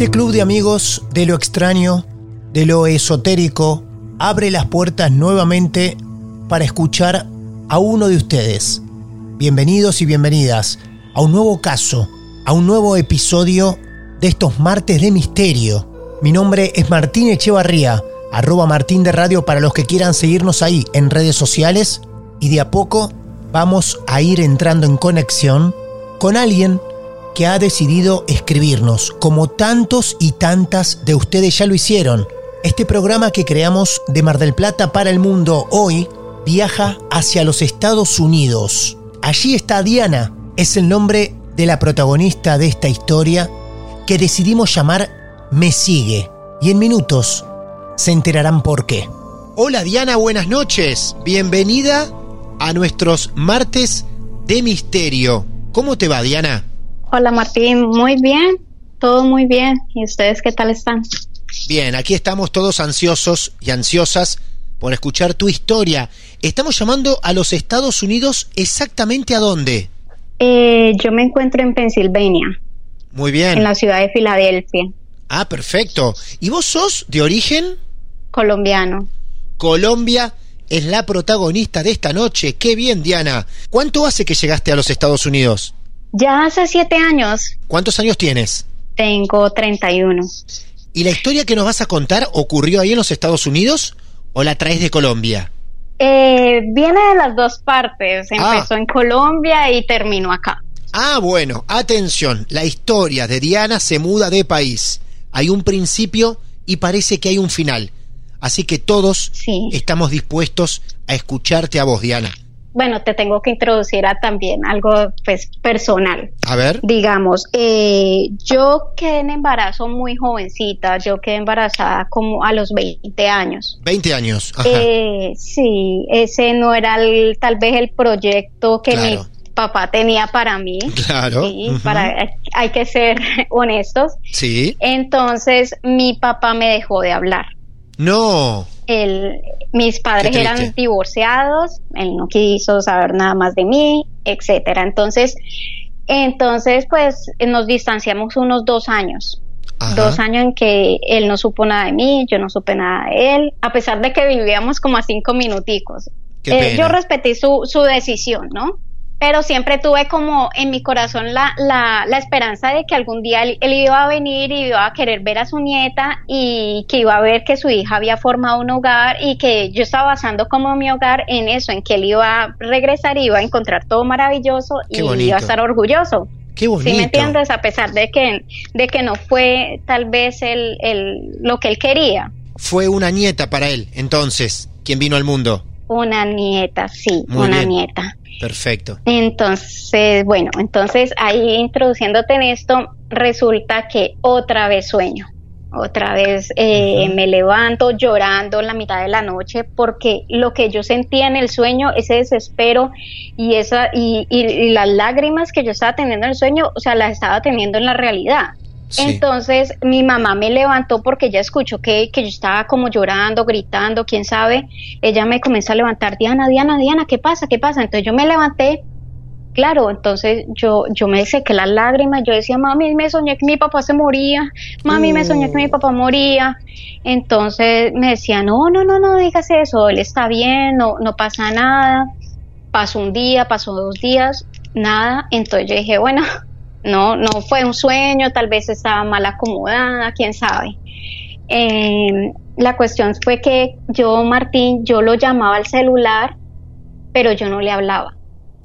Este club de amigos de lo extraño, de lo esotérico, abre las puertas nuevamente para escuchar a uno de ustedes. Bienvenidos y bienvenidas a un nuevo caso, a un nuevo episodio de estos martes de misterio. Mi nombre es Martín Echevarría, arroba Martín de Radio para los que quieran seguirnos ahí en redes sociales y de a poco vamos a ir entrando en conexión con alguien que ha decidido escribirnos, como tantos y tantas de ustedes ya lo hicieron. Este programa que creamos de Mar del Plata para el mundo hoy viaja hacia los Estados Unidos. Allí está Diana, es el nombre de la protagonista de esta historia que decidimos llamar Me Sigue. Y en minutos se enterarán por qué. Hola Diana, buenas noches. Bienvenida a nuestros martes de misterio. ¿Cómo te va Diana? Hola Martín, muy bien, todo muy bien. ¿Y ustedes qué tal están? Bien, aquí estamos todos ansiosos y ansiosas por escuchar tu historia. Estamos llamando a los Estados Unidos exactamente a dónde? Eh, yo me encuentro en Pensilvania. Muy bien. En la ciudad de Filadelfia. Ah, perfecto. ¿Y vos sos de origen? Colombiano. Colombia es la protagonista de esta noche. Qué bien, Diana. ¿Cuánto hace que llegaste a los Estados Unidos? Ya hace siete años. ¿Cuántos años tienes? Tengo 31. ¿Y la historia que nos vas a contar ocurrió ahí en los Estados Unidos o la traes de Colombia? Eh, viene de las dos partes. Ah. Empezó en Colombia y terminó acá. Ah, bueno, atención, la historia de Diana se muda de país. Hay un principio y parece que hay un final. Así que todos Sí. estamos dispuestos a escucharte a vos, Diana. Bueno, te tengo que introducir a también algo pues personal. A ver. Digamos, eh, yo quedé en embarazo muy jovencita, yo quedé embarazada como a los 20 años. 20 años. Ajá. Eh, sí, ese no era el- tal vez el proyecto que Claro. mi papá tenía para mí. Claro, Sí, para, hay que ser honestos. sí. Entonces, mi papá me dejó de hablar. No. Él- mis padres eran divorciados, él no quiso saber nada más de mí, etcétera. Entonces, entonces, pues nos distanciamos unos dos años. Ajá. Dos años en que él no supo nada de mí, yo no supe nada de él, a pesar de que vivíamos como a cinco minuticos. Eh, yo respeté su, su decisión, ¿no? Pero siempre tuve como en mi corazón la, la, la esperanza de que algún día él, él iba a venir y iba a querer ver a su nieta y que iba a ver que su hija había formado un hogar y que yo estaba basando como mi hogar en eso, en que él iba a regresar y iba a encontrar todo maravilloso Qué y bonito. iba a estar orgulloso. Qué bonito. ¿Sí me entiendes? A pesar de que, de que no fue tal vez el, el, lo que él quería. Fue una nieta para él, entonces, quien vino al mundo. Una nieta, sí, Muy una bien. nieta. Perfecto. Entonces, bueno, entonces ahí introduciéndote en esto, resulta que otra vez sueño. Otra vez eh, me levanto llorando en la mitad de la noche porque lo que yo sentía en el sueño, ese desespero y esa y, y- y las lágrimas que yo estaba teniendo en el sueño, o sea, las estaba teniendo en la realidad. Sí. Entonces mi mamá me levantó porque ella escuchó que, que yo estaba como llorando, gritando, quién sabe. Ella me comenzó a levantar, Diana, Diana, Diana, ¿qué pasa? ¿Qué pasa? Entonces yo me levanté. Claro, entonces yo, yo me sequé las lágrimas, yo decía, mami, me soñé que mi papá se moría, mami, me soñé que mi papá moría. Entonces me decía, no, no, no, no digas eso, él está bien, no, no pasa nada. Pasó un día, pasó dos días, nada. Entonces yo dije, bueno, no, no fue un sueño, tal vez estaba mal acomodada, quién sabe. Eh, la cuestión fue que yo, Martín, yo lo llamaba al celular, pero yo no le hablaba.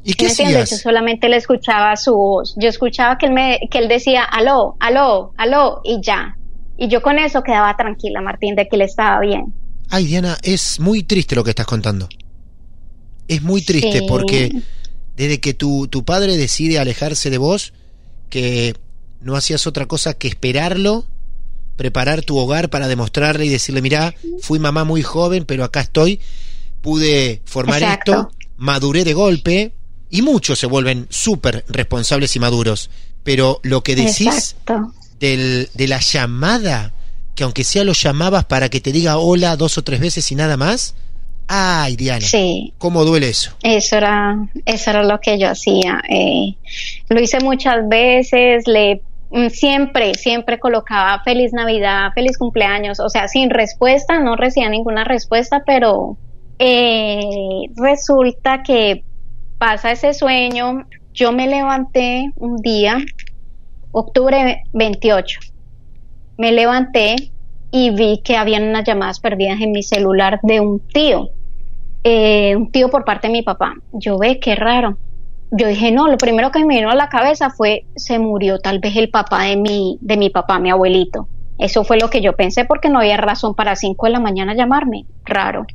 ¿Y qué. Yo solamente le escuchaba su voz. Yo escuchaba que él, me, que él decía, aló, aló, aló, y ya. Y yo con eso quedaba tranquila, Martín, de que él estaba bien. Ay, Diana, es muy triste lo que estás contando. Es muy triste Sí. porque desde que tu, tu padre decide alejarse de vos, que no hacías otra cosa que esperarlo, preparar tu hogar para demostrarle y decirle, mira, fui mamá muy joven, pero acá estoy, pude formar Exacto. esto, maduré de golpe, y muchos se vuelven súper responsables y maduros. Pero lo que decís del, de la llamada, que aunque sea lo llamabas para que te diga hola dos o tres veces y nada más, ay, Diana, Sí, ¿cómo duele eso? Eso era, eso era lo que yo hacía. eh, lo hice muchas veces, le mm, siempre, siempre colocaba feliz Navidad, feliz cumpleaños, o sea, sin respuesta, no recibía ninguna respuesta, pero eh, resulta que pasa ese sueño. Yo me levanté un día, octubre 28, me levanté y vi que habían unas llamadas perdidas en mi celular de un tío eh, un tío por parte de mi papá. Yo ve, qué raro. Yo dije, no, lo primero que me vino a la cabeza fue, se murió tal vez el papá de mi, de mi papá, mi abuelito. Eso fue lo que yo pensé porque no había razón para 5 de la mañana llamarme. Raro.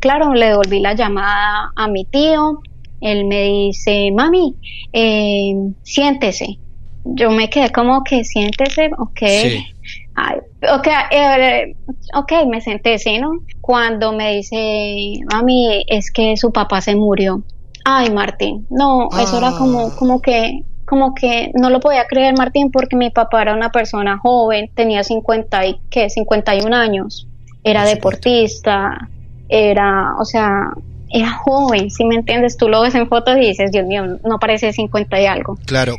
Claro, le devolví la llamada a mi tío. Él me dice, mami, eh, siéntese. Yo me quedé como que siéntese, ok. Sí. Ay, ok, eh, ok, me senté, ¿sí, no? Cuando me dice, mami, es que su papá se murió. Ay, Martín, no, eso era como, Ah. como que, como que no lo podía creer, Martín, porque mi papá era una persona joven, tenía 50 y, ¿qué? 51 años, era deportista, era, o sea, era joven, si me entiendes? Tú lo ves en fotos y dices, Dios mío, no parece 50 y algo Claro,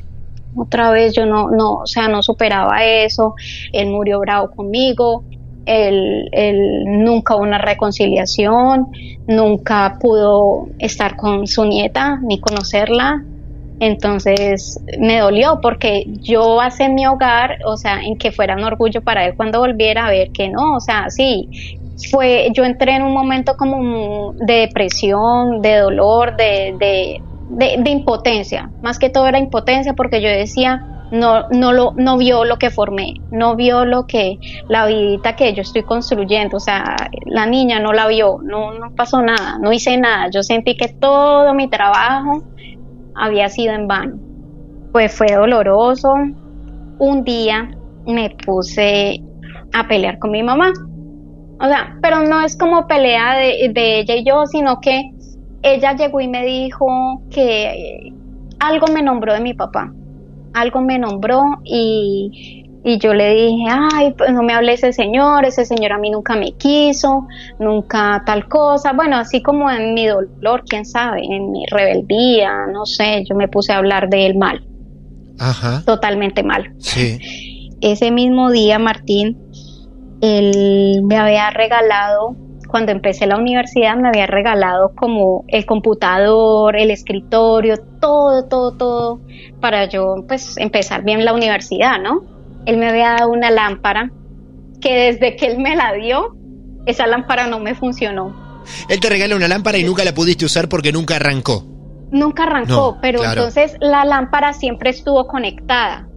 otra vez yo no, no, o sea, no superaba eso, él murió bravo conmigo, él, él nunca una reconciliación, nunca pudo estar con su nieta ni conocerla, entonces me dolió porque yo basé mi hogar, o sea, en que fuera un orgullo para él cuando volviera a ver que no, o sea, sí, fue, yo entré en un momento como de depresión, de dolor, de, de, de, de impotencia, más que todo era impotencia porque yo decía, no, no lo, no vio lo que formé, no vio lo que, la vidita que yo estoy construyendo, o sea, la niña no la vio, no, no pasó nada, no hice nada, yo sentí que todo mi trabajo había sido en vano. Pues fue doloroso. Un día me puse a pelear con mi mamá. O sea, pero no es como pelea de, de ella y yo, sino que ella llegó y me dijo que algo me nombró de mi papá. Algo me nombró y, y yo le dije, ay, pues no me hable ese señor, ese señor a mí nunca me quiso, nunca tal cosa. Bueno, así como en mi dolor, quién sabe, en mi rebeldía, no sé, yo me puse a hablar de él mal, ajá, totalmente mal. sí, Ese mismo día, Martín, él me había regalado, cuando empecé la universidad, me había regalado como el computador, el escritorio, todo, todo, todo, para yo pues empezar bien la universidad, ¿no? Él me había dado una lámpara que desde que él me la dio, esa lámpara no me funcionó. Él te regala una lámpara y nunca la pudiste usar porque nunca arrancó. Nunca arrancó, No, pero claro. entonces la lámpara siempre estuvo conectada.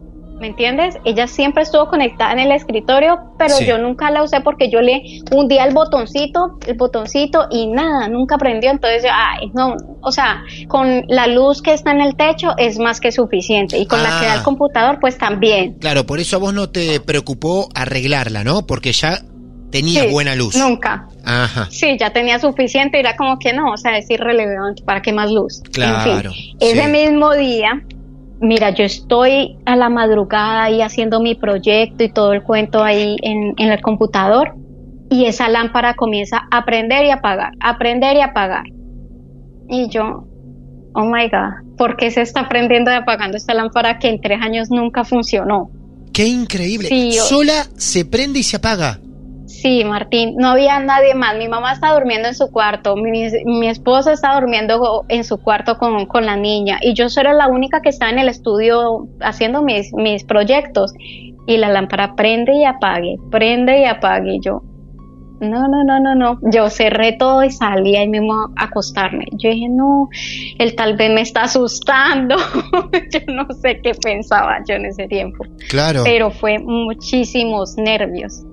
¿Me entiendes? Ella siempre estuvo conectada en el escritorio, pero Sí. yo nunca la usé porque yo le hundí el botoncito, el botoncito y nada, nunca prendió. Entonces, yo, ay, no, o sea, con la luz que está en el techo es más que suficiente y con la que da Ah. el computador, pues también. Claro, por eso a vos no te preocupó arreglarla, ¿no? Porque ya tenía Sí, buena luz. Nunca. Ajá, Sí, ya tenía suficiente, era como que no, o sea, es irrelevante, ¿para qué más luz? Claro, En fin, ese mismo día mira, yo estoy a la madrugada ahí haciendo mi proyecto y todo el cuento ahí en, en el computador y esa lámpara comienza a prender y apagar, a prender y apagar. Y yo, oh my God, ¿por qué se está prendiendo y apagando esta lámpara que en tres años nunca funcionó? Qué increíble. Sí, yo- Sola se prende y se apaga. Sí, Martín, no había nadie más. Mi mamá está durmiendo en su cuarto, mi, mi esposo está durmiendo en su cuarto con, con la niña y yo soy la única que está en el estudio haciendo mis, mis proyectos y la lámpara prende y apague, prende y apague y yo. No, no, no, no, no. Yo cerré todo y salí ahí mismo a acostarme. Yo dije, no, él tal vez me está asustando. yo no sé qué pensaba yo en ese tiempo Claro. pero fue muchísimos nervios.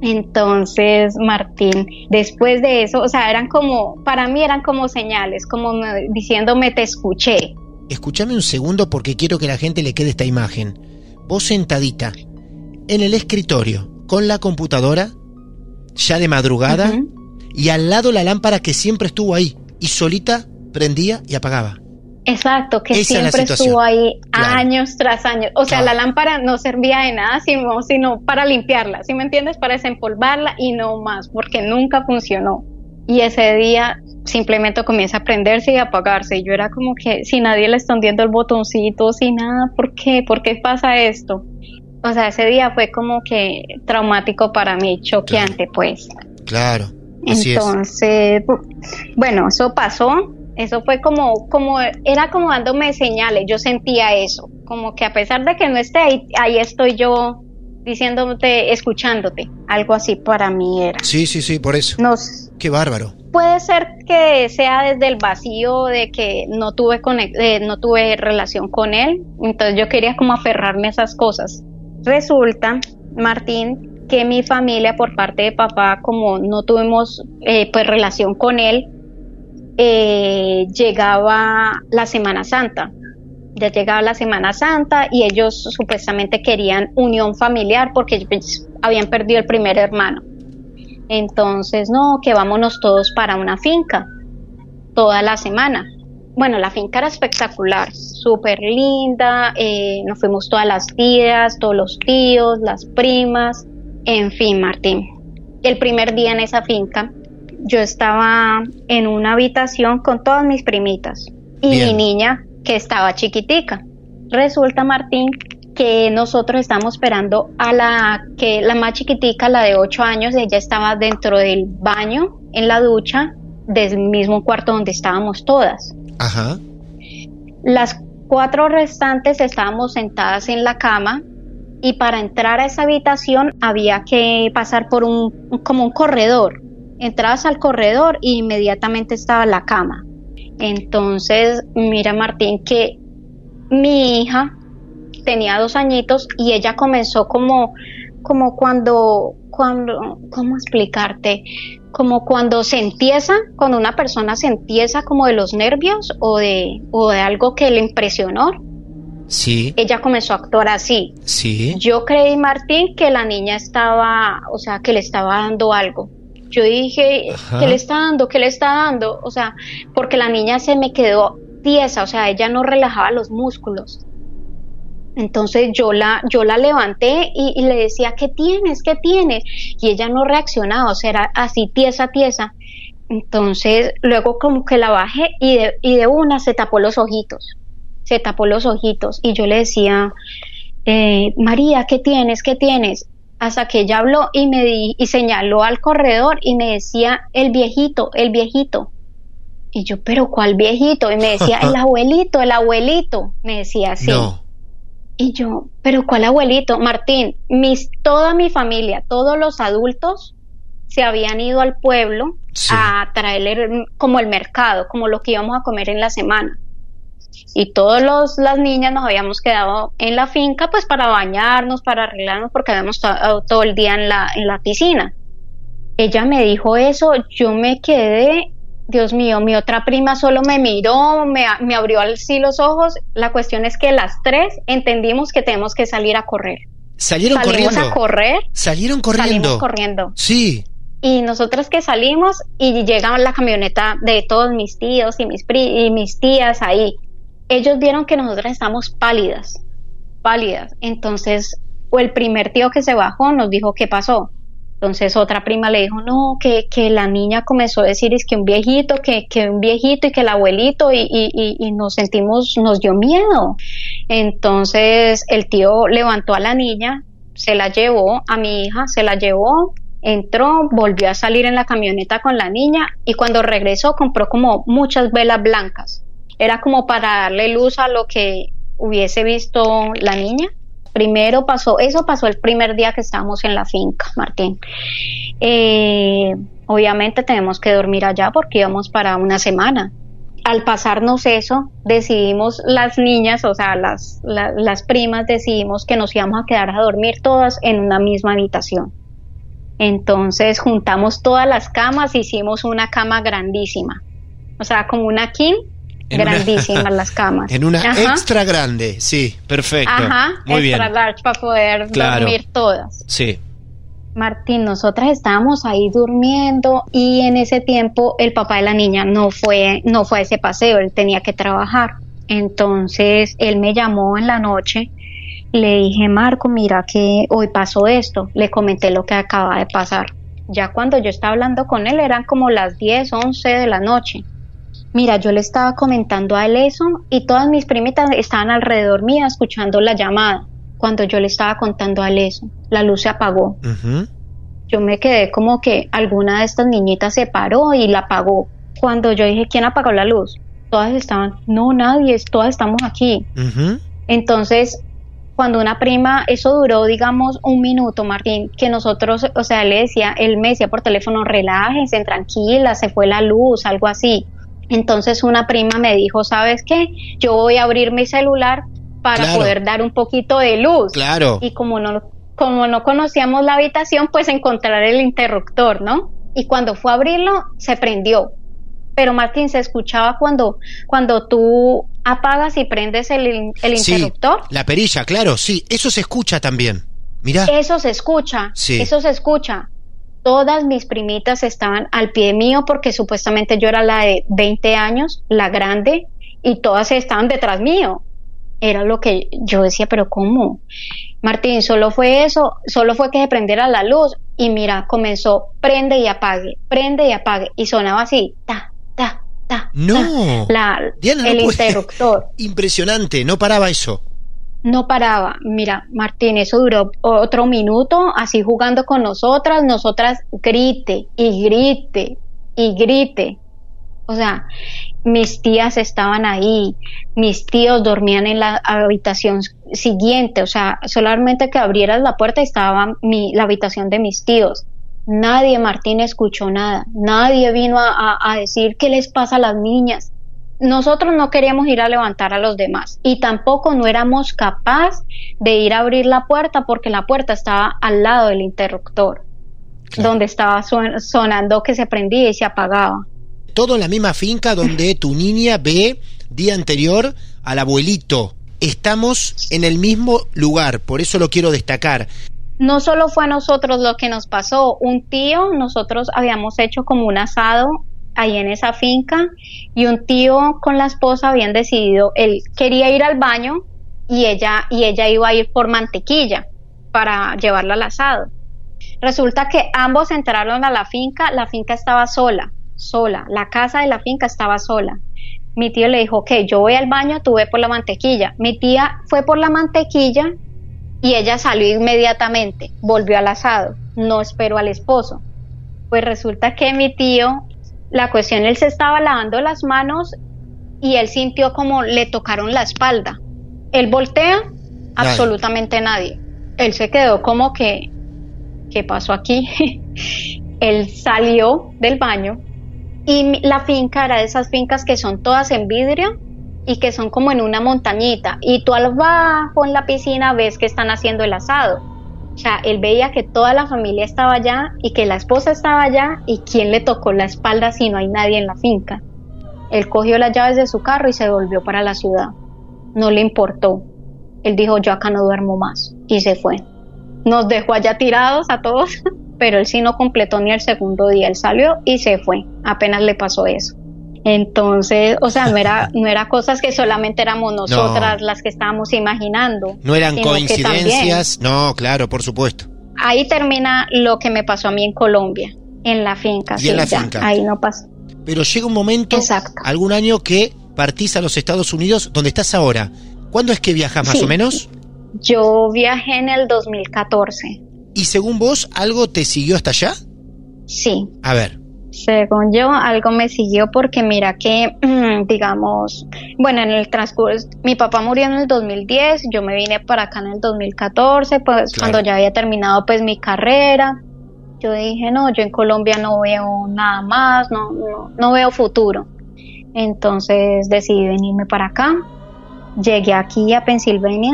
Entonces, Martín, después de eso, o sea, eran como, para mí eran como señales, como me- diciéndome, te escuché. Escúchame un segundo porque quiero que la gente le quede esta imagen. Vos sentadita en el escritorio con la computadora, ya de madrugada, y al lado la lámpara que siempre estuvo ahí y solita prendía y apagaba. Exacto, que Esa siempre estuvo ahí Claro. años tras años. O sea, Claro. la lámpara no servía de nada, sino, sino para limpiarla, ¿sí me entiendes? Para desempolvarla y no más, porque nunca funcionó. Y ese día simplemente comienza a prenderse y a apagarse. Y yo era como que si nadie le está hundiendo el botoncito, sin nada, ¿por qué? ¿Por qué pasa esto? O sea, ese día fue como que traumático para mí, choqueante, pues. Claro. Así. Entonces, bu- bueno, eso pasó. Eso fue como, como, era como dándome señales. Yo sentía eso. Como que a pesar de que no esté ahí, ahí estoy yo diciéndote, escuchándote. Algo así para mí era. Sí, sí, sí, por eso. Nos, Qué bárbaro. puede ser que sea desde el vacío de que no tuve eh, no tuve relación con él. Entonces yo quería como aferrarme a esas cosas. Resulta, Martín, que mi familia por parte de papá, como no tuvimos eh, pues relación con él, eh, llegaba la Semana Santa. Ya llegaba la Semana Santa y ellos supuestamente querían unión familiar porque pues, habían perdido el primer hermano. Entonces, no, que vámonos todos para una finca toda la semana. Bueno, la finca era espectacular, súper linda, eh, nos fuimos todas las tías, todos los tíos, las primas, en fin, Martín. El primer día en esa finca, yo estaba en una habitación con todas mis primitas y Bien. mi niña que estaba chiquitica. Resulta, Martín, que nosotros estamos esperando a la que la más chiquitica, la de 8 años, ella estaba dentro del baño, en la ducha, del mismo cuarto donde estábamos todas. Ajá. Las cuatro restantes estábamos sentadas en la cama y para entrar a esa habitación había que pasar por un como un corredor. Entrabas al corredor e inmediatamente estaba la cama. Entonces, mira Martín que mi hija tenía dos añitos y ella comenzó como como cuando cuando cómo explicarte como cuando se empieza cuando una persona se empieza como de los nervios o de o de algo que le impresionó Sí, ella comenzó a actuar así sí. yo creí Martín que la niña estaba o sea que le estaba dando algo yo dije Ajá. que le está dando que le está dando o sea porque la niña se me quedó tiesa o sea ella no relajaba los músculos entonces yo la, yo la levanté y, y le decía, ¿qué tienes? ¿Qué tienes? Y ella no reaccionaba, o sea, era así tiesa, tiesa. Entonces luego como que la bajé y de, y de una se tapó los ojitos, se tapó los ojitos y yo le decía, eh, María, ¿qué tienes? ¿Qué tienes? Hasta que ella habló y me di, y señaló al corredor y me decía, el viejito, el viejito. Y yo, pero ¿cuál viejito? Y me decía, el abuelito, el abuelito. Me decía así. No. Y yo, pero ¿cuál abuelito? Martín, mis, toda mi familia, todos los adultos se habían ido al pueblo Sí. a traer como el mercado, como lo que íbamos a comer en la semana. Y todas las niñas nos habíamos quedado en la finca pues para bañarnos, para arreglarnos, porque habíamos estado todo el día en la, en la piscina. Ella me dijo eso, yo me quedé, Dios mío, mi otra prima solo me miró, me, me abrió así los ojos. La cuestión es que las tres entendimos que tenemos que salir a correr. ¿Salieron Salimos corriendo? a correr, ¿Salieron corriendo? salimos corriendo. Sí. Y nosotras que salimos y llega la camioneta de todos mis tíos y mis, pri- y mis tías ahí. Ellos vieron que nosotras estamos pálidas, pálidas. Entonces, o el primer tío que se bajó nos dijo qué pasó. Entonces otra prima le dijo, no, que, que la niña comenzó a decir es que un viejito, que, que un viejito y que el abuelito y, y, y nos sentimos, nos dio miedo. Entonces el tío levantó a la niña, se la llevó a mi hija, se la llevó, entró, volvió a salir en la camioneta con la niña y cuando regresó compró como muchas velas blancas. Era como para darle luz a lo que hubiese visto la niña primero pasó, eso pasó el primer día que estábamos en la finca, Martín. Eh, obviamente tenemos que dormir allá porque íbamos para una semana. Al pasarnos eso, decidimos las niñas, o sea, las, las primas, decidimos que nos íbamos a quedar a dormir todas en una misma habitación. Entonces juntamos todas las camas, hicimos una cama grandísima, o sea, como una king grandísimas las camas. En una extra grande, sí, perfecto. Ajá, Muy extra bien. large para poder dormir todas. Sí. Martín, nosotras estábamos ahí durmiendo y en ese tiempo el papá de la niña no fue, no fue a ese paseo, él tenía que trabajar. Entonces él me llamó en la noche, le dije, Marco, mira que hoy pasó esto, le comenté lo que acaba de pasar. Ya cuando yo estaba hablando con él eran como las 10, 11 de la noche. Mira, yo le estaba comentando a él eso y todas mis primitas estaban alrededor mía escuchando la llamada. Cuando yo le estaba contando a él eso, la luz se apagó. Yo me quedé como que alguna de estas niñitas se paró y la apagó. Cuando yo dije, ¿quién apagó la luz? Todas estaban, no, nadie, todas estamos aquí. Entonces, cuando una prima, eso duró, digamos, un minuto, Martín, que nosotros, o sea, le decía, él me decía por teléfono, relájense, tranquila, se fue la luz, algo así. Entonces una prima me dijo, ¿sabes qué? Yo voy a abrir mi celular para Claro. poder dar un poquito de luz. Claro. Y como no, como no conocíamos la habitación, pues encontrar el interruptor, ¿no? Y cuando fue a abrirlo, se prendió. Pero Martín, se escuchaba cuando, cuando tú apagas y prendes el, el Sí, interruptor. la perilla, claro, sí, eso se escucha también. Mirá. Eso se escucha, Sí. eso se escucha. Todas mis primitas estaban al pie mío porque supuestamente yo era la de 20 años, la grande, y todas estaban detrás mío. Era lo que yo decía, pero ¿cómo? Martín, solo fue eso, solo fue que se prendiera la luz y mira, comenzó prende y apague, prende y apague y sonaba así, ta, ta, ta. No. ta, la, Diana, el interruptor Impresionante, no paraba eso. No paraba. Mira, Martín, eso duró otro minuto, así jugando con nosotras, nosotras grite y grite y grite. O sea, mis tías estaban ahí, mis tíos dormían en la habitación siguiente, o sea, solamente que abrieras la puerta estaba mi, la habitación de mis tíos. Nadie, Martín, escuchó nada, nadie vino a, a- a decir qué les pasa a las niñas, nosotros no queríamos ir a levantar a los demás y tampoco no éramos capaz de ir a abrir la puerta porque la puerta estaba al lado del interruptor, donde estaba son- sonando que se prendía y se apagaba. Todo en la misma finca donde tu niña ve día anterior al abuelito. Estamos en el mismo lugar, por eso lo quiero destacar. No solo fue a nosotros lo que nos pasó, un tío, nosotros habíamos hecho como un asado ahí en esa finca y un tío con la esposa habían decidido, él quería ir al baño y ella, y ella iba a ir por mantequilla para llevarla al asado. Resulta que ambos entraron a la finca, la finca estaba sola, sola, la casa de la finca estaba sola. Mi tío le dijo, ok, yo voy al baño, tú ve por la mantequilla. Mi tía fue por la mantequilla y ella salió inmediatamente, volvió al asado, no esperó al esposo. Pues resulta que mi tío, la cuestión, él se estaba lavando las manos y él sintió como le tocaron la espalda. Él voltea, absolutamente nadie. Él se quedó como que, ¿qué pasó aquí? él salió del baño y la finca era de esas fincas que son todas en vidrio y que son como en una montañita y tú abajo en la piscina ves que están haciendo el asado. O sea, él veía que toda la familia estaba allá y que la esposa estaba allá y quién le tocó la espalda si no hay nadie en la finca. Él cogió las llaves de su carro y se volvió para la ciudad. No le importó. Él dijo, yo acá no duermo más y se fue. Nos dejó allá tirados a todos, pero él sí no completó ni el segundo día. Él salió y se fue. Apenas le pasó eso. Entonces, o sea, no era, no era cosas que solamente éramos nosotras las que estábamos imaginando. No eran coincidencias. No, claro, por supuesto. Ahí termina lo que me pasó a mí en Colombia, en la finca. Y sí, en la ya, finca. Ahí no pasó. Pero llega un momento, Exacto. algún año que partís a los Estados Unidos, donde estás ahora. ¿Cuándo es que viajas más Sí. o menos? Yo viajé en el 2014. Y según vos, ¿algo te siguió hasta allá? Sí, A ver. Según yo, algo me siguió porque mira que, digamos, bueno, en el transcurso, mi papá murió en el 2010, yo me vine para acá en el 2014, pues Claro. cuando ya había terminado pues mi carrera, yo dije, no, yo en Colombia no veo nada más, no, no, no veo futuro. Entonces decidí venirme para acá, llegué aquí a Pensilvania,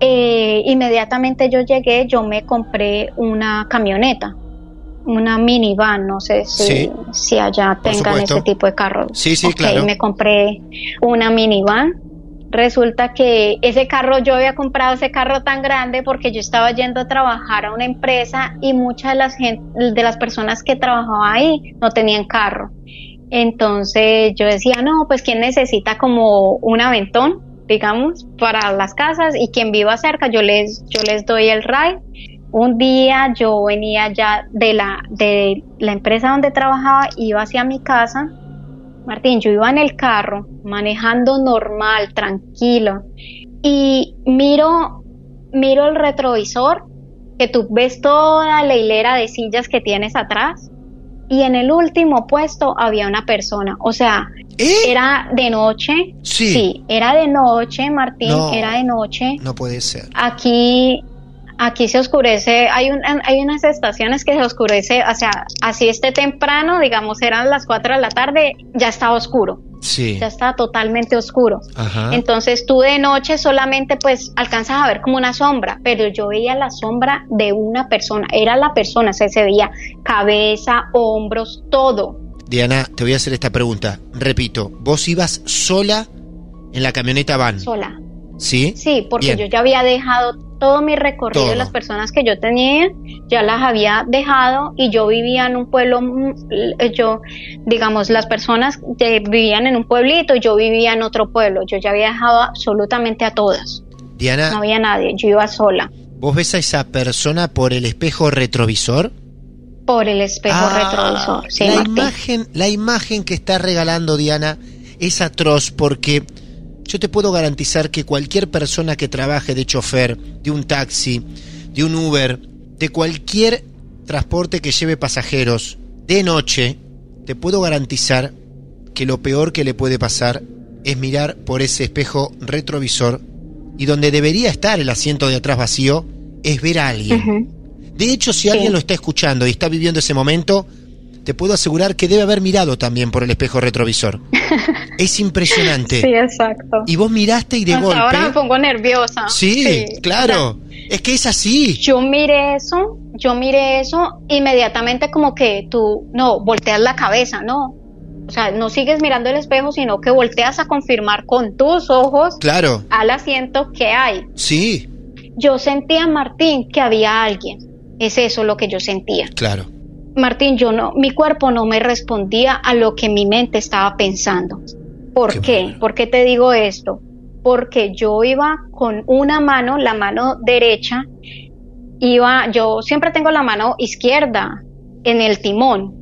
eh, inmediatamente yo llegué, yo me compré una camioneta, una minivan, no sé si, Sí. si allá tengan ese tipo de carros. Sí, sí, Ok, claro. Me compré una minivan. Resulta que ese carro, yo había comprado ese carro tan grande porque yo estaba yendo a trabajar a una empresa y muchas de las, de las personas que trabajaban ahí no tenían carro. Entonces yo decía, no, pues quién necesita como un aventón, digamos, para las casas y quien viva cerca, yo les, yo les doy el ride. Un día yo venía ya de la, de la empresa donde trabajaba, iba hacia mi casa. Martín, yo iba en el carro, manejando normal, tranquilo, y miro, miro el retrovisor, que tú ves toda la hilera de sillas que tienes atrás, y en el último puesto había una persona. O sea, ¿Eh? era de noche. Sí. era de noche, Martín, No. era de noche. No puede ser. Aquí, aquí se oscurece, hay, un, hay unas estaciones que se oscurece, o sea, así esté temprano, digamos, eran las 4 de la tarde, ya estaba oscuro, Sí. ya estaba totalmente oscuro. Ajá. Entonces tú de noche solamente pues alcanzas a ver como una sombra, pero yo veía la sombra de una persona, era la persona, o sea, se veía cabeza, hombros, todo. Diana, te voy a hacer esta pregunta. Repito, vos ibas sola en la camioneta van, sola. ¿sí? Sí, porque Bien. yo ya había dejado todo mi recorrido, Todo. las personas que yo tenía, ya las había dejado y yo vivía en un pueblo, mm, eh, yo, digamos, las personas que vivían en un pueblito, yo vivía en otro pueblo, yo ya había dejado absolutamente a todas, no Diana, había nadie, yo iba sola ¿vos ves a esa persona por el espejo retrovisor? por el espejo Ah, retrovisor. Sí, la Martín. imagen, la imagen que está regalando Diana es atroz porque yo te puedo garantizar que cualquier persona que trabaje de chofer, de un taxi, de un Uber, de cualquier transporte que lleve pasajeros de noche, te puedo garantizar que lo peor que le puede pasar es mirar por ese espejo retrovisor y donde debería estar el asiento de atrás vacío es ver a alguien. De hecho, si Sí. alguien lo está escuchando y está viviendo ese momento, te puedo asegurar que debe haber mirado también por el espejo retrovisor. es impresionante. Sí, exacto. Y vos miraste y de Hasta golpe. ahora me pongo nerviosa. Sí, claro. Es que es así. yo miré eso, yo miré eso, inmediatamente como que tú, no, volteas la cabeza, no. O sea, no sigues mirando el espejo, sino que volteas a confirmar con tus ojos Claro. al asiento que hay. Sí, Yo sentía, Martín, que había alguien. Es eso lo que yo sentía. claro. Martín, yo no, mi cuerpo no me respondía a lo que mi mente estaba pensando. ¿Por Qué. ¿Por qué te digo esto? Porque yo iba con una mano, la mano derecha, iba, yo siempre tengo la mano izquierda en el timón,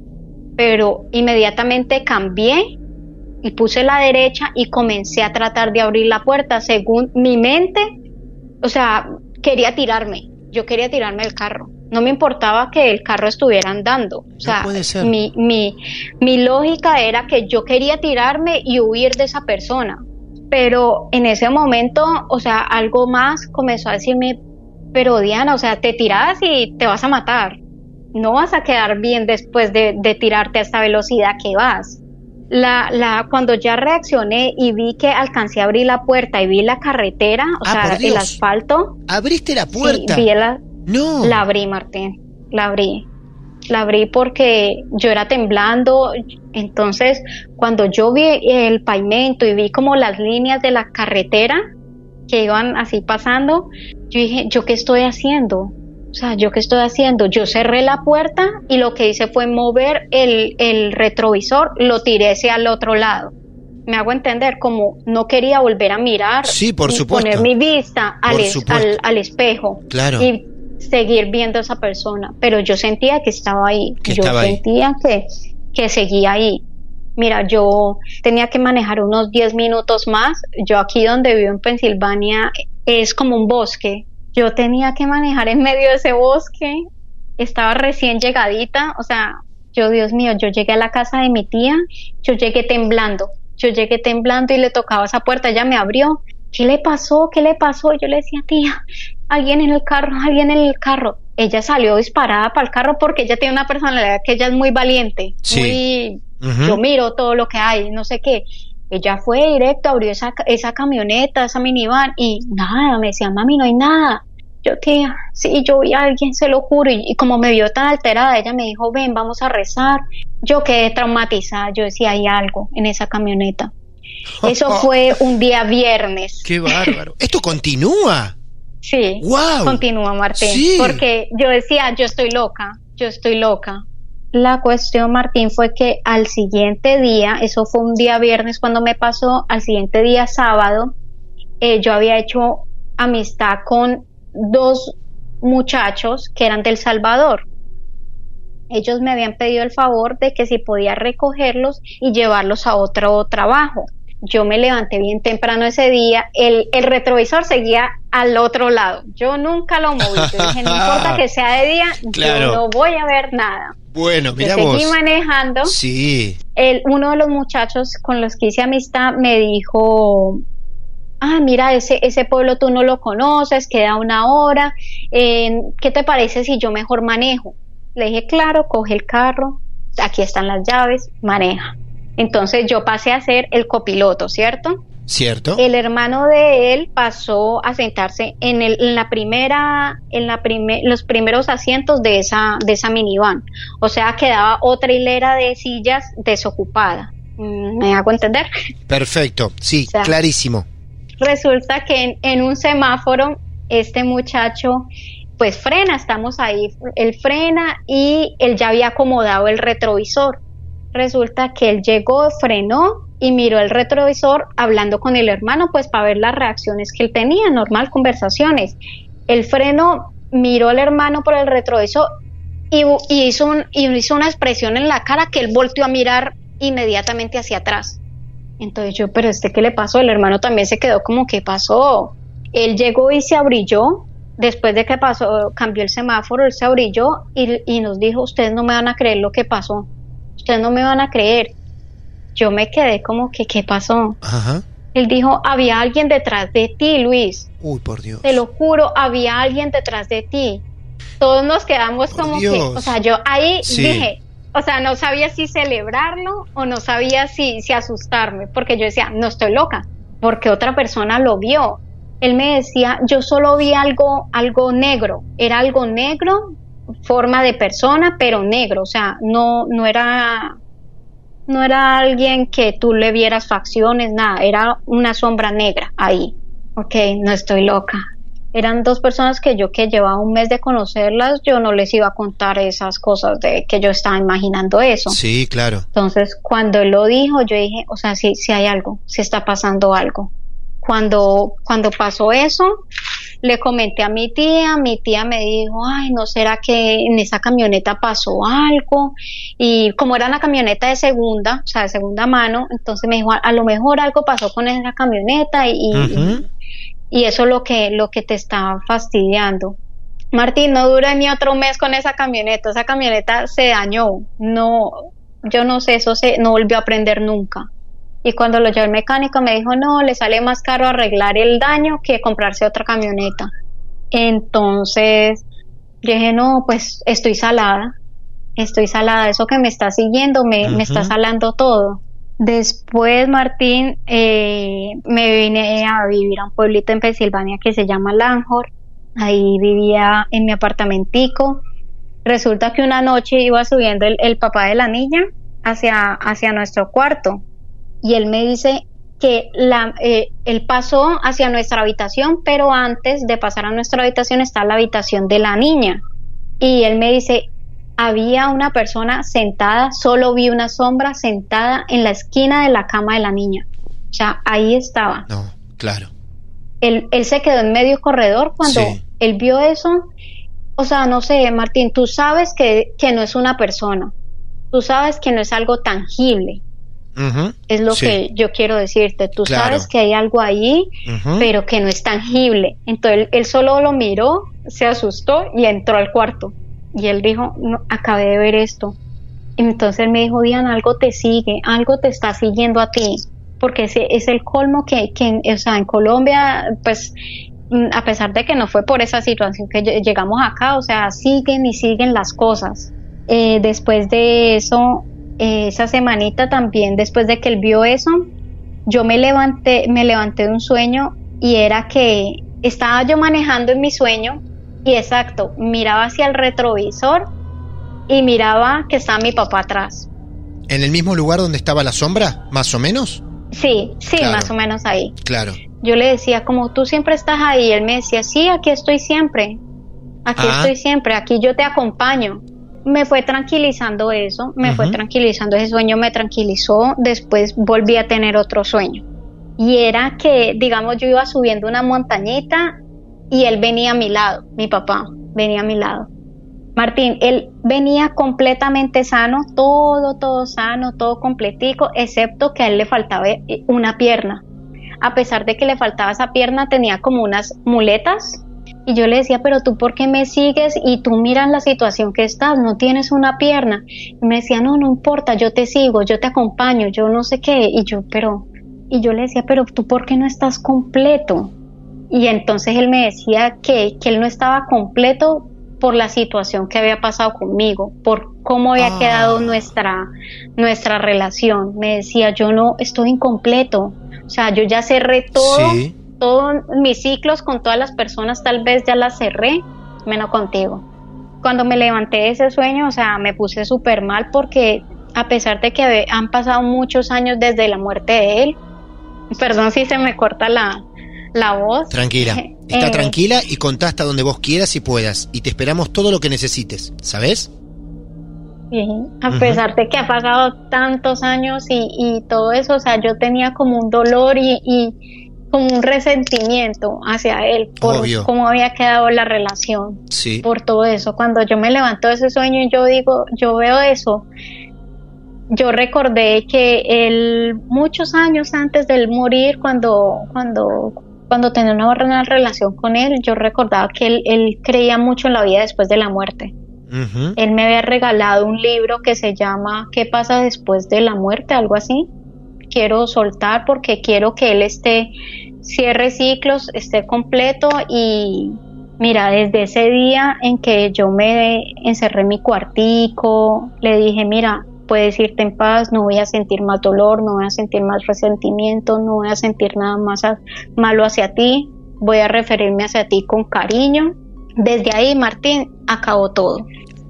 pero inmediatamente cambié y puse la derecha y comencé a tratar de abrir la puerta según mi mente, o sea, quería tirarme, yo quería tirarme del carro. No me importaba que el carro estuviera andando. O sea, puede ser. Mi, mi, mi lógica era que yo quería tirarme y huir de esa persona. Pero en ese momento, o sea, algo más comenzó a decirme, pero Diana, o sea, te tiras y te vas a matar. No vas a quedar bien después de, de tirarte a esta velocidad que vas. La, la, cuando ya reaccioné y vi que alcancé a abrir la puerta y vi la carretera, o Ah, sea, el asfalto, Abriste la sí, puerta. vi la, no. la abrí, Martín, la abrí. La abrí porque yo era temblando, entonces cuando yo vi el pavimento y vi como las líneas de la carretera que iban así pasando, yo dije, ¿yo qué estoy haciendo? O sea, ¿yo qué estoy haciendo? Yo cerré la puerta y lo que hice fue mover el, el retrovisor, lo tiré hacia el otro lado. Me hago entender, como no quería volver a mirar. Sí, por y supuesto. Poner mi vista al, es- al, al espejo. Claro. Y seguir viendo a esa persona. Pero yo sentía que estaba ahí. Que yo estaba ahí. sentía que, que seguía ahí. Mira, yo tenía que manejar unos 10 minutos más. Yo aquí donde vivo en Pensilvania es como un bosque. Yo tenía que manejar en medio de ese bosque. Estaba recién llegadita. O sea, yo, Dios mío, yo llegué a la casa de mi tía. Yo llegué temblando. Yo llegué temblando y le tocaba esa puerta. Ella me abrió. ¿Qué le pasó? ¿Qué le pasó? Yo le decía, tía, alguien en el carro, alguien en el carro. Ella salió disparada para el carro porque ella tiene una personalidad que ella es muy valiente, Sí. muy yo miro todo lo que hay, no sé qué. Ella fue directo, abrió esa, esa camioneta, esa minivan y nada, me decía, mami, no hay nada. Yo, tía, sí, yo vi a alguien, se lo juro. Y, y como me vio tan alterada, ella me dijo, ven, vamos a rezar. Yo quedé traumatizada, yo decía, hay algo en esa camioneta. Eso fue un día viernes. Qué bárbaro. Esto continúa. Sí. ¡Wow! Continúa, Martín. Sí. Porque yo decía, yo estoy loca, yo estoy loca. La cuestión, Martín, fue que al siguiente día, eso fue un día viernes cuando me pasó, al siguiente día sábado, eh, yo había hecho amistad con dos muchachos que eran del Salvador. Ellos me habían pedido el favor de que si podía recogerlos y llevarlos a otro trabajo. Yo me levanté bien temprano ese día, el, el retrovisor seguía al otro lado. Yo nunca lo moví. Yo dije, no importa que sea de día, Claro. yo no voy a ver nada. Bueno, Yo mira seguí vos. manejando. Sí. El, uno de los muchachos con los que hice amistad me dijo, ah, mira, ese, ese pueblo tú no lo conoces, queda una hora, eh, ¿qué te parece si yo mejor manejo? Le dije, claro, coge el carro, aquí están las llaves, maneja. Entonces yo pasé a ser el copiloto, ¿cierto? ¿Cierto? El hermano de él pasó a sentarse en, el, en la primera, en la prime- los primeros asientos de esa, de esa minivan. O sea, quedaba otra hilera de sillas desocupada. ¿Me hago entender? Perfecto. Sí, O sea, clarísimo. Resulta que en, en un semáforo este muchacho pues frena, estamos ahí, él frena y él ya había acomodado el retrovisor. Resulta que él llegó, frenó y miró el retrovisor hablando con el hermano pues para ver las reacciones que él tenía, normal conversaciones. El freno miró al hermano por el retrovisor y, hizo una expresión en la cara que él volteó a mirar inmediatamente hacia atrás. Entonces yo, pero este qué le pasó, el hermano también se quedó como ¿qué pasó? Él llegó y se abrilló, después de que pasó, cambió el semáforo, él se abrilló y, y nos dijo, ustedes no me van a creer lo que pasó, ustedes no me van a creer. Yo me quedé como que ¿qué pasó? Ajá. Él dijo, había alguien detrás de ti, Luis, Uy, por Dios. te lo juro, había alguien detrás de ti. Todos nos quedamos Por como que, o sea, yo ahí Sí. dije, o sea, no sabía si celebrarlo o no sabía si, si asustarme, porque yo decía, no estoy loca, porque otra persona lo vio. Él me decía, yo solo vi algo, algo negro, era algo negro, forma de persona, pero negro, o sea, no, no era, no era alguien que tú le vieras facciones, nada, era una sombra negra ahí. Ok, no estoy loca. Eran dos personas que yo que llevaba un mes de conocerlas, yo no les iba a contar esas cosas de que yo estaba imaginando eso. Sí, claro. Entonces, cuando él lo dijo, yo dije, o sea, sí, sí hay algo, sí está pasando algo. Cuando, cuando pasó eso, le comenté a mi tía, mi tía me dijo, ay, ¿no será que en esa camioneta pasó algo? Y como era una camioneta de segunda, o sea, de segunda mano, entonces me dijo, a, a lo mejor algo pasó con esa camioneta y, y- Ujú. y eso es lo que, lo que te está fastidiando. Martín, no dura ni otro mes con esa camioneta, esa camioneta se dañó, no, yo no sé, eso se, no volvió a aprender nunca. Y cuando lo llevé al mecánico me dijo, no, le sale más caro arreglar el daño que comprarse otra camioneta. Entonces, yo dije, no, pues estoy salada, estoy salada, eso que me está siguiendo me, me está salando todo. Después, Martín, eh, me vine a vivir a un pueblito en Pensilvania que se llama Langhor. Ahí vivía en mi apartamentico. Resulta que una noche iba subiendo el, el papá de la niña hacia, hacia nuestro cuarto y él me dice, que la, eh, él pasó hacia nuestra habitación, pero antes de pasar a nuestra habitación está la habitación de la niña. Y él me dice, había una persona sentada, solo vi una sombra sentada en la esquina de la cama de la niña. O sea, ahí estaba. No, claro. Él, él se quedó en medio corredor cuando Sí. él vio eso. O sea, no sé, Martín, tú sabes que, que no es una persona. Tú sabes que no es algo tangible. Es lo Sí. que yo quiero decirte. Tú Claro. sabes que hay algo ahí, pero que no es tangible. Entonces él, solo lo miró, se asustó y entró al cuarto. Y él dijo, no, acabé de ver esto. Entonces él me dijo, Diana, algo te sigue, algo te está siguiendo a ti. Porque ese es el colmo que, que o sea, en Colombia, pues, mm, a pesar de que no fue por esa situación que lle- llegamos acá, o sea, siguen y siguen las cosas. Eh, después de eso, esa semanita también, después de que él vio eso, yo me levanté, me levanté de un sueño y era que estaba yo manejando en mi sueño y exacto, miraba hacia el retrovisor y miraba que estaba mi papá atrás. ¿En el mismo lugar donde estaba la sombra, más o menos? Sí, sí, Claro. más o menos ahí. Claro. Yo le decía, como tú siempre estás ahí, él me decía, sí, aquí estoy siempre, aquí Ah. estoy siempre, aquí yo te acompaño. Me fue tranquilizando eso, me fue tranquilizando ese sueño, me tranquilizó, después volví a tener otro sueño. Y era que, digamos, yo iba subiendo una montañita y él venía a mi lado, mi papá venía a mi lado. Martín, él venía completamente sano, todo, todo sano, todo completico, excepto que a él le faltaba eh, una pierna. A pesar de que le faltaba esa pierna, tenía como unas muletas. Y yo le decía, pero tú por qué me sigues y tú miras la situación que estás, no tienes una pierna. Y me decía, no, no importa, yo te sigo, yo te acompaño, yo no sé qué. Y yo, pero, y yo le decía, pero tú por qué no estás completo. Y entonces él me decía que, que él no estaba completo por la situación que había pasado conmigo, por cómo había Ah. quedado nuestra, nuestra relación. Me decía, yo no estoy incompleto. O sea, yo ya cerré todo, Sí. Todos mis ciclos con todas las personas, tal vez ya las cerré, menos contigo. Cuando me levanté de ese sueño, o sea, me puse súper mal porque a pesar de que han pasado muchos años desde la muerte de él, perdón si se me corta la, la voz. Tranquila. Está Eh, tranquila y contá hasta donde vos quieras y puedas. Y te esperamos todo lo que necesites. ¿Sabes? Sí, a pesar de que ha pasado tantos años y, y todo eso, o sea, yo tenía como un dolor y, y como un resentimiento hacia él por Obvio. cómo había quedado la relación, Sí. por todo eso. Cuando yo me levanto de ese sueño y yo digo, yo veo eso, yo recordé que él, muchos años antes de él morir, cuando, cuando, cuando tenía una buena relación con él, yo recordaba que él, él creía mucho en la vida después de la muerte él me había regalado un libro que se llama ¿Qué pasa después de la muerte? Algo así. Quiero soltar porque quiero que él esté, cierre ciclos, esté completo y mira, desde ese día en que yo me encerré en mi cuartico, le dije, mira, puedes irte en paz, no voy a sentir más dolor, no voy a sentir más resentimiento, no voy a sentir nada más malo hacia ti, voy a referirme hacia ti con cariño. Desde ahí, Martín, acabó todo.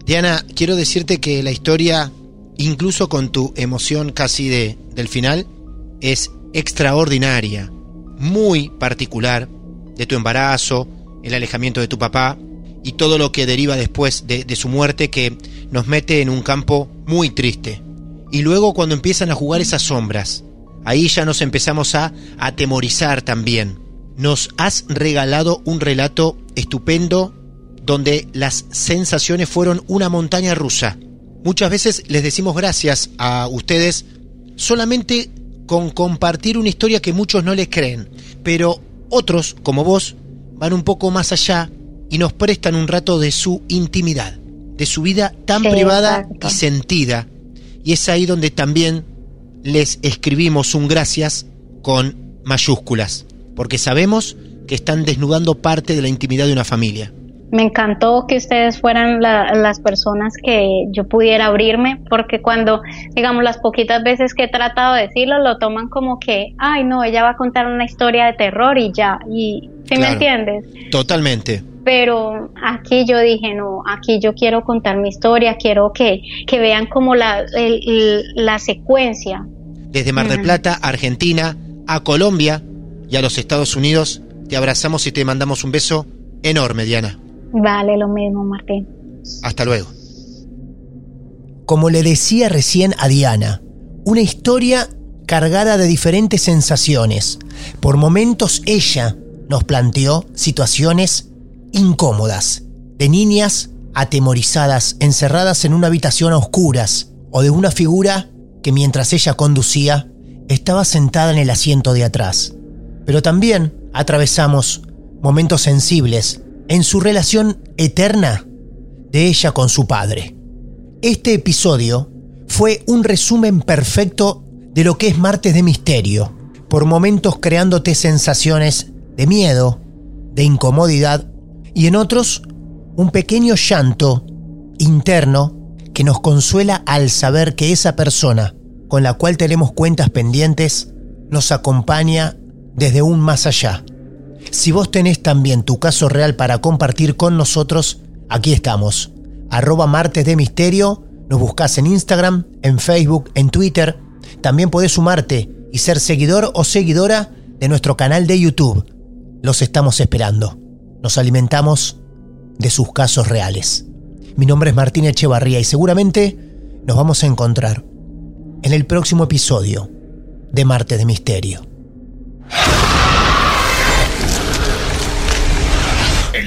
Diana, quiero decirte que la historia, incluso con tu emoción casi de, del final, es extraordinaria, muy particular, de tu embarazo, el alejamiento de tu papá y todo lo que deriva después de, su muerte que nos mete en un campo muy triste. Y luego cuando empiezan a jugar esas sombras, ahí ya nos empezamos a atemorizar también. Nos has regalado un relato estupendo donde las sensaciones fueron una montaña rusa. Muchas veces les decimos gracias a ustedes solamente con compartir una historia que muchos no les creen, pero otros, como vos, van un poco más allá y nos prestan un rato de su intimidad, de su vida tan Sí, privada exacto. y sentida. Y es ahí donde también les escribimos un gracias con mayúsculas, porque sabemos que están desnudando parte de la intimidad de una familia. Me encantó que ustedes fueran la- las personas que yo pudiera abrirme, porque cuando, digamos, las poquitas veces que he tratado de decirlo, lo toman como que, ay, no, ella va a contar una historia de terror y ya, y ¿sí me entiendes? Totalmente. Pero aquí yo dije, no, aquí yo quiero contar mi historia, quiero que, que vean como la, el- el- la secuencia. Desde Mar del. Plata, Argentina, a Colombia y a los Estados Unidos. Te abrazamos y te mandamos un beso enorme, Diana. Vale, lo mismo, Martín. Hasta luego. Como le decía recién a Diana, una historia cargada de diferentes sensaciones. Por momentos ella nos planteó situaciones incómodas, de niñas atemorizadas, encerradas en una habitación a oscuras, o de una figura que mientras ella conducía estaba sentada en el asiento de atrás. Pero también atravesamos momentos sensibles en su relación eterna de ella con su padre. Este episodio fue un resumen perfecto de lo que es Martes de Misterio, por momentos creándote sensaciones de miedo, de incomodidad y en otros un pequeño llanto interno que nos consuela al saber que esa persona con la cual tenemos cuentas pendientes nos acompaña desde un más allá. Si vos tenés también tu caso real para compartir con nosotros, aquí estamos. Arroba martes de misterio, nos buscas en Instagram, en Facebook, en Twitter. También podés sumarte y ser seguidor o seguidora de nuestro canal de YouTube. Los estamos esperando. Nos alimentamos de sus casos reales. Mi nombre es Martín Echevarría y seguramente nos vamos a encontrar en el próximo episodio de Marte de Misterio.